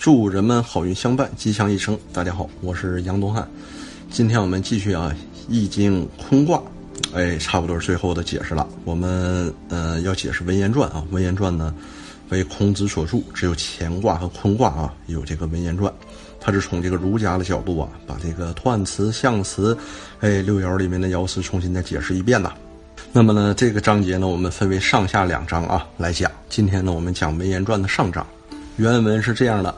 祝人们好运相伴，吉祥一生。大家好，我是杨东汉。今天我们继续啊，《易经》坤卦，哎，差不多是最后的解释了。我们呃要解释文言传啊，文言传呢为孔子所著，只有乾卦和坤卦啊有这个文言传。它是从这个儒家的角度啊，把这个彖辞、象辞，哎，六爻里面的爻辞重新再解释一遍呐。那么呢，这个章节呢，我们分为上下两章啊来讲。今天呢，我们讲文言传的上章，原文是这样的。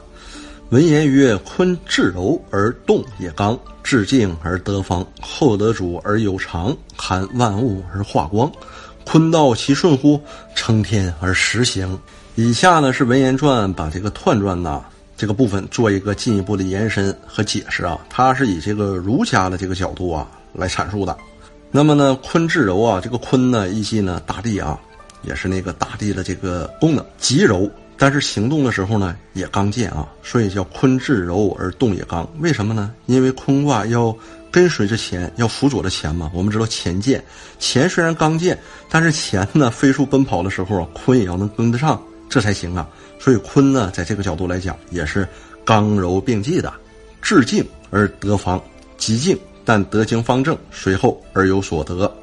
文言曰：“坤至柔而动也刚，至静而得方，厚德主而有常，含万物而化光。坤道其顺乎？称天而实行。”以下呢是文言传把这个彖传呐这个部分做一个进一步的延伸和解释啊，它是以这个儒家的这个角度啊来阐述的。那么呢，坤至柔啊，这个坤呢，意系呢大地啊，也是那个大地的这个功能，极柔。但是行动的时候呢，也刚健啊，所以叫坤至柔而动也刚。为什么呢？因为坤卦要跟随着乾，要辅佐着乾嘛。我们知道乾健，乾虽然刚健，但是乾呢飞速奔跑的时候啊，坤也要能跟得上，这才行啊。所以坤呢，在这个角度来讲，也是刚柔并济的，至静而得方，极静但德行方正，随后而有所得。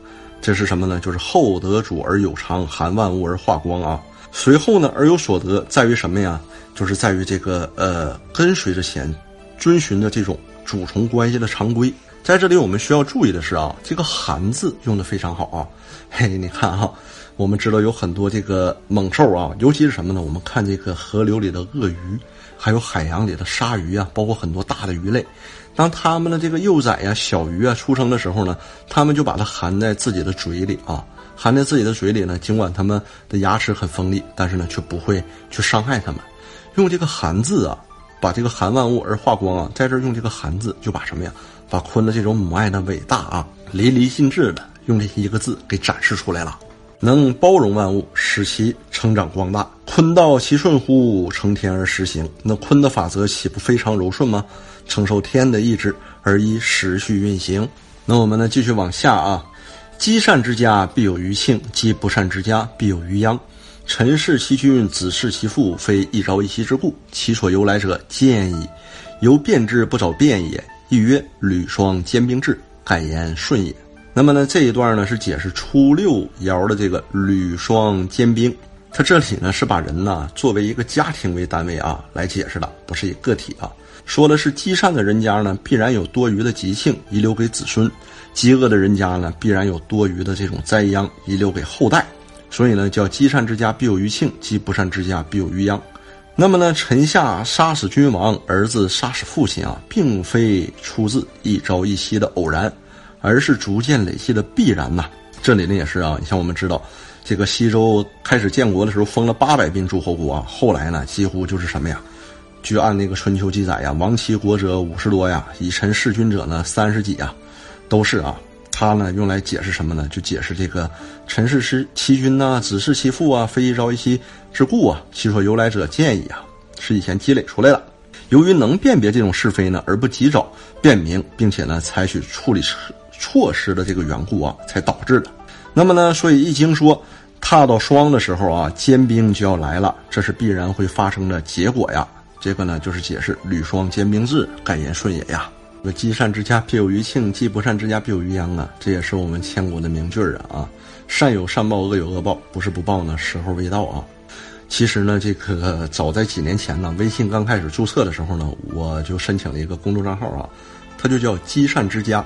这是什么呢？就是厚德主而有常，含万物而化光啊。随后呢，而有所得，在于什么呀？就是在于这个呃，跟随着弦，遵循的这种主从关系的常规。在这里，我们需要注意的是啊，这个“含”字用的非常好啊。嘿，你看哈，我们知道有很多这个猛兽啊，尤其是什么呢？我们看这个河流里的鳄鱼，还有海洋里的鲨鱼啊，包括很多大的鱼类，当它们的这个幼崽呀、小鱼啊出生的时候呢，它们就把它含在自己的嘴里啊。含在自己的嘴里呢，尽管它们的牙齿很锋利，但是呢，却不会去伤害它们。用这个“含”字啊，把这个“含万物而化光”啊，在这儿用这个“含”字，就把什么呀？把鲲的这种母爱的伟大啊，淋漓尽致的用这一个字给展示出来了。能包容万物，使其成长光大。鲲道其顺乎？承天而实行。那鲲的法则岂不非常柔顺吗？承受天的意志而以时序运行。那我们呢，继续往下啊。积善之家必有余庆，积不善之家必有余殃。臣弑其君，子弑其父，非一朝一夕之故。其所由来者，见矣。由变之不早变也。亦曰：履霜坚冰至，盖言顺也。那么呢，这一段呢是解释初六爻的这个履霜坚冰。它这里呢是把人呢作为一个家庭为单位啊来解释的，不是以个体啊。说的是积善的人家呢，必然有多余的吉庆遗留给子孙；饥饿的人家呢，必然有多余的这种灾殃遗留给后代。所以呢，叫积善之家必有余庆，积不善之家必有余殃。那么呢，臣下杀死君王，儿子杀死父亲啊，并非出自一朝一夕的偶然，而是逐渐累积的必然呐。这里呢也是啊，你像我们知道，这个西周开始建国的时候封了八百兵诸侯国啊，后来呢几乎就是什么呀？据按那个春秋记载呀，亡其国者五十多呀，以臣弑君者呢三十几呀，都是啊。他呢用来解释什么呢？就解释这个臣弑是其君呐，子弑其父啊，非一朝一夕之故啊。其所由来者，见矣啊，是以前积累出来的。由于能辨别这种是非呢，而不及早辨明，并且呢采取处理措施的这个缘故啊，才导致的。那么呢，所以《易经》说，踏到霜的时候啊，坚冰就要来了，这是必然会发生的结果呀。这个呢，就是解释“履霜坚冰至，盖言顺也”呀。那积善之家必有余庆，积不善之家必有余殃啊。这也是我们千古的名句啊啊！善有善报，恶有恶报，不是不报呢，时候未到啊。其实呢，这个早在几年前呢，微信刚开始注册的时候呢，我就申请了一个公众账号啊，它就叫积善之家。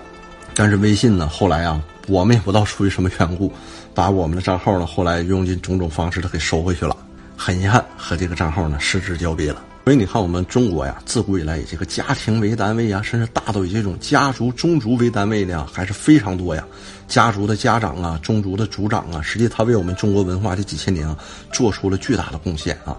但是微信呢，后来啊，我们也不知道出于什么缘故，把我们的账号呢，后来用尽种种方式，它给收回去了。很遗憾，和这个账号呢失之交臂了。所以你看，我们中国呀，自古以来以这个家庭为单位呀，甚至大到以这种家族宗族为单位的，还是非常多呀。家族的家长啊，宗族的族长啊，实际他为我们中国文化这几千年啊，做出了巨大的贡献啊。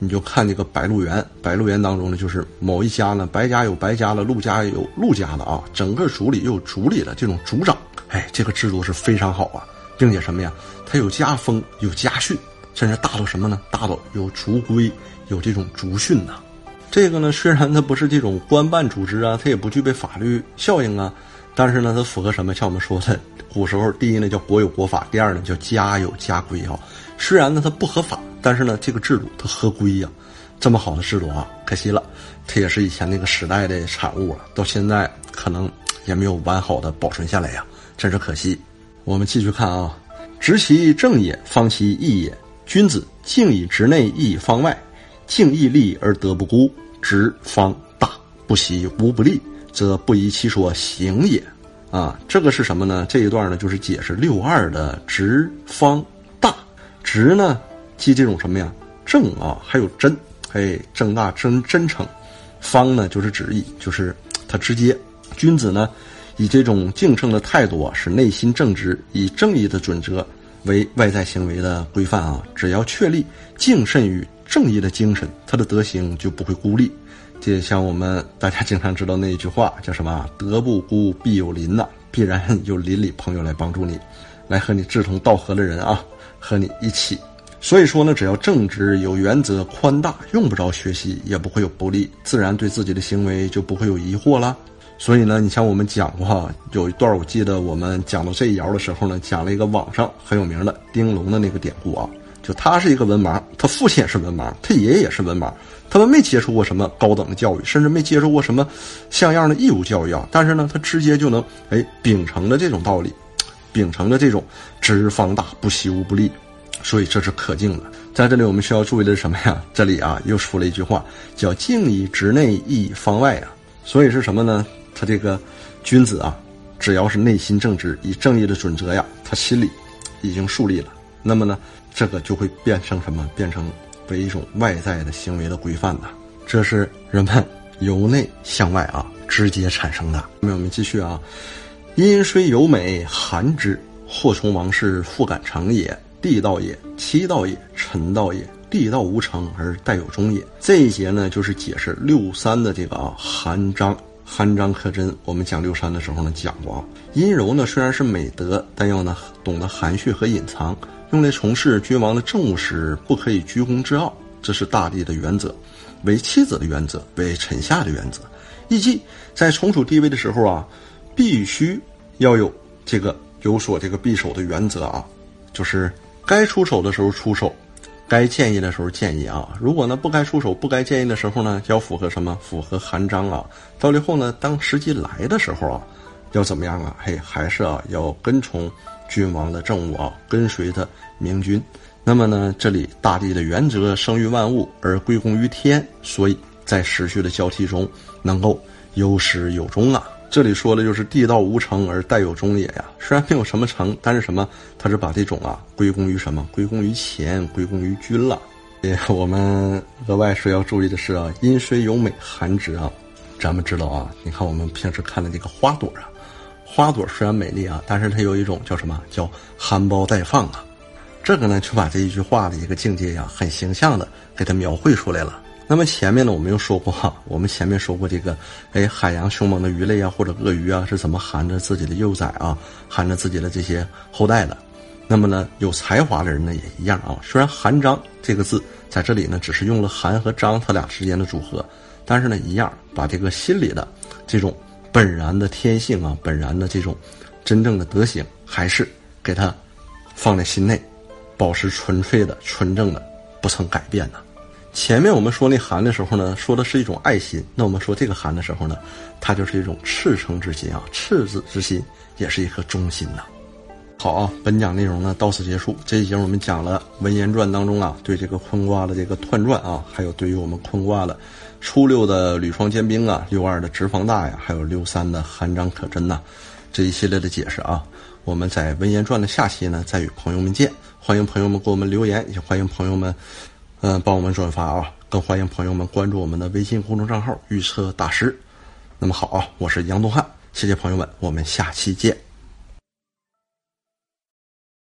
你就看这个《白鹿原》，《白鹿原》当中呢，就是某一家呢，白家有白家的，陆家有陆家的啊，整个族里又有族里的这种族长，哎，这个制度是非常好啊，并且什么呀，它有家风，有家训。甚至大到什么呢？大到有族规，有这种族训呐。这个呢，虽然它不是这种官办组织啊，它也不具备法律效应啊，但是呢，它符合什么？像我们说的，古时候第一呢叫国有国法，第二呢叫家有家规啊。虽然呢它不合法，但是呢这个制度它合规呀。这么好的制度啊，可惜了，它也是以前那个时代的产物了，到现在可能也没有完好的保存下来呀，真是可惜。我们继续看啊，执其正也，方其义也。君子敬以直内，义以方外。敬义利而德不孤，直方大，不习无不利，则不依其说行也。啊，这个是什么呢？这一段呢，就是解释六二的直方大。直呢，即这种什么呀？正啊，还有真，哎，正大真真诚。方呢，就是旨意，就是他直接。君子呢，以这种敬称的态度啊，使内心正直，以正义的准则为外在行为的规范啊。只要确立敬慎于正义的精神，他的德行就不会孤立。这像我们大家经常知道那一句话，叫什么？德不孤，必有邻呐，必然有邻里朋友来帮助你，来和你志同道合的人啊，和你一起。所以说呢，只要正直、有原则、宽大，用不着学习，也不会有不利，自然对自己的行为就不会有疑惑了。所以呢，你像我们讲过，有一段我记得我们讲到这一爻的时候呢，讲了一个网上很有名的丁龙的那个典故啊，就他是一个文盲，他父亲也是文盲，他爷爷也是文盲，他们没接受过什么高等的教育，甚至没接受过什么像样的义务教育啊，但是呢，他直接就能哎秉承着这种道理，秉承着这种知方大，不习无不利。所以这是可敬的。在这里，我们需要注意的是什么呀？这里啊，又说了一句话，叫“敬以直内，义方外”啊。所以是什么呢？他这个君子啊，只要是内心正直，以正义的准则呀，他心里已经树立了。那么呢，这个就会变成什么？变成为一种外在的行为的规范呐。这是人们由内向外啊，直接产生的。那么我们继续啊，阴虽有美，寒之，祸从王室复感成也。地道也，其道也，臣道也。地道无成而带有终也。这一节呢，就是解释六三的这个啊含章。含章可真。我们讲六三的时候呢，讲过啊。阴柔呢虽然是美德，但要呢懂得含蓄和隐藏，用来从事君王的政务时，不可以居功自傲，这是大帝的原则，为妻子的原则，为臣下的原则。亦即在从属地位的时候啊，必须要有这个有所这个匕首的原则啊，就是。该出手的时候出手，该建议的时候建议啊。如果呢不该出手、不该建议的时候呢，要符合什么？符合韩章啊。到最后呢，当时机来的时候啊，要怎么样啊？嘿，还是啊要跟从君王的政务啊，跟随他明君。那么呢，这里大地的原则生于万物而归功于天，所以在时序的交替中能够有始有终啊。这里说的就是地道无成而带有终也呀。虽然没有什么成，但是什么？他是把这种啊归功于什么？归功于钱，归功于君了。也我们额外说要注意的是啊，阴虽有美，寒之啊。咱们知道啊，你看我们平时看的这个花朵啊，花朵虽然美丽啊，但是它有一种叫什么？叫含苞待放啊。这个呢，就把这一句话的一个境界呀，很形象的给它描绘出来了。那么前面呢，我们又说过哈，我们前面说过这个，哎，海洋凶猛的鱼类啊，或者鳄鱼啊，是怎么含着自己的幼崽啊，含着自己的这些后代的？那么呢，有才华的人呢也一样啊。虽然“含章”这个字在这里呢，只是用了“含”和“章”它俩之间的组合，但是呢，一样把这个心里的这种本然的天性啊，本然的这种真正的德行，还是给它放在心内，保持纯粹的、纯正的，不曾改变的。前面我们说那寒的时候呢，说的是一种爱心。那我们说这个寒的时候呢，它就是一种赤诚之心啊，赤子之心也是一颗忠心呐。好啊，本讲内容呢到此结束。这一节我们讲了《文言传》当中啊，对这个坤卦的这个彖传啊，还有对于我们坤卦的初六的履霜坚冰啊，六二的直方大呀，还有六三的寒章可真呐，这一系列的解释啊，我们在《文言传》的下期呢再与朋友们见。欢迎朋友们给我们留言，也欢迎朋友们。嗯，帮我们转发啊！更欢迎朋友们关注我们的微信公众账号“预测大师”。那么好啊，我是杨东汉，谢谢朋友们，我们下期见。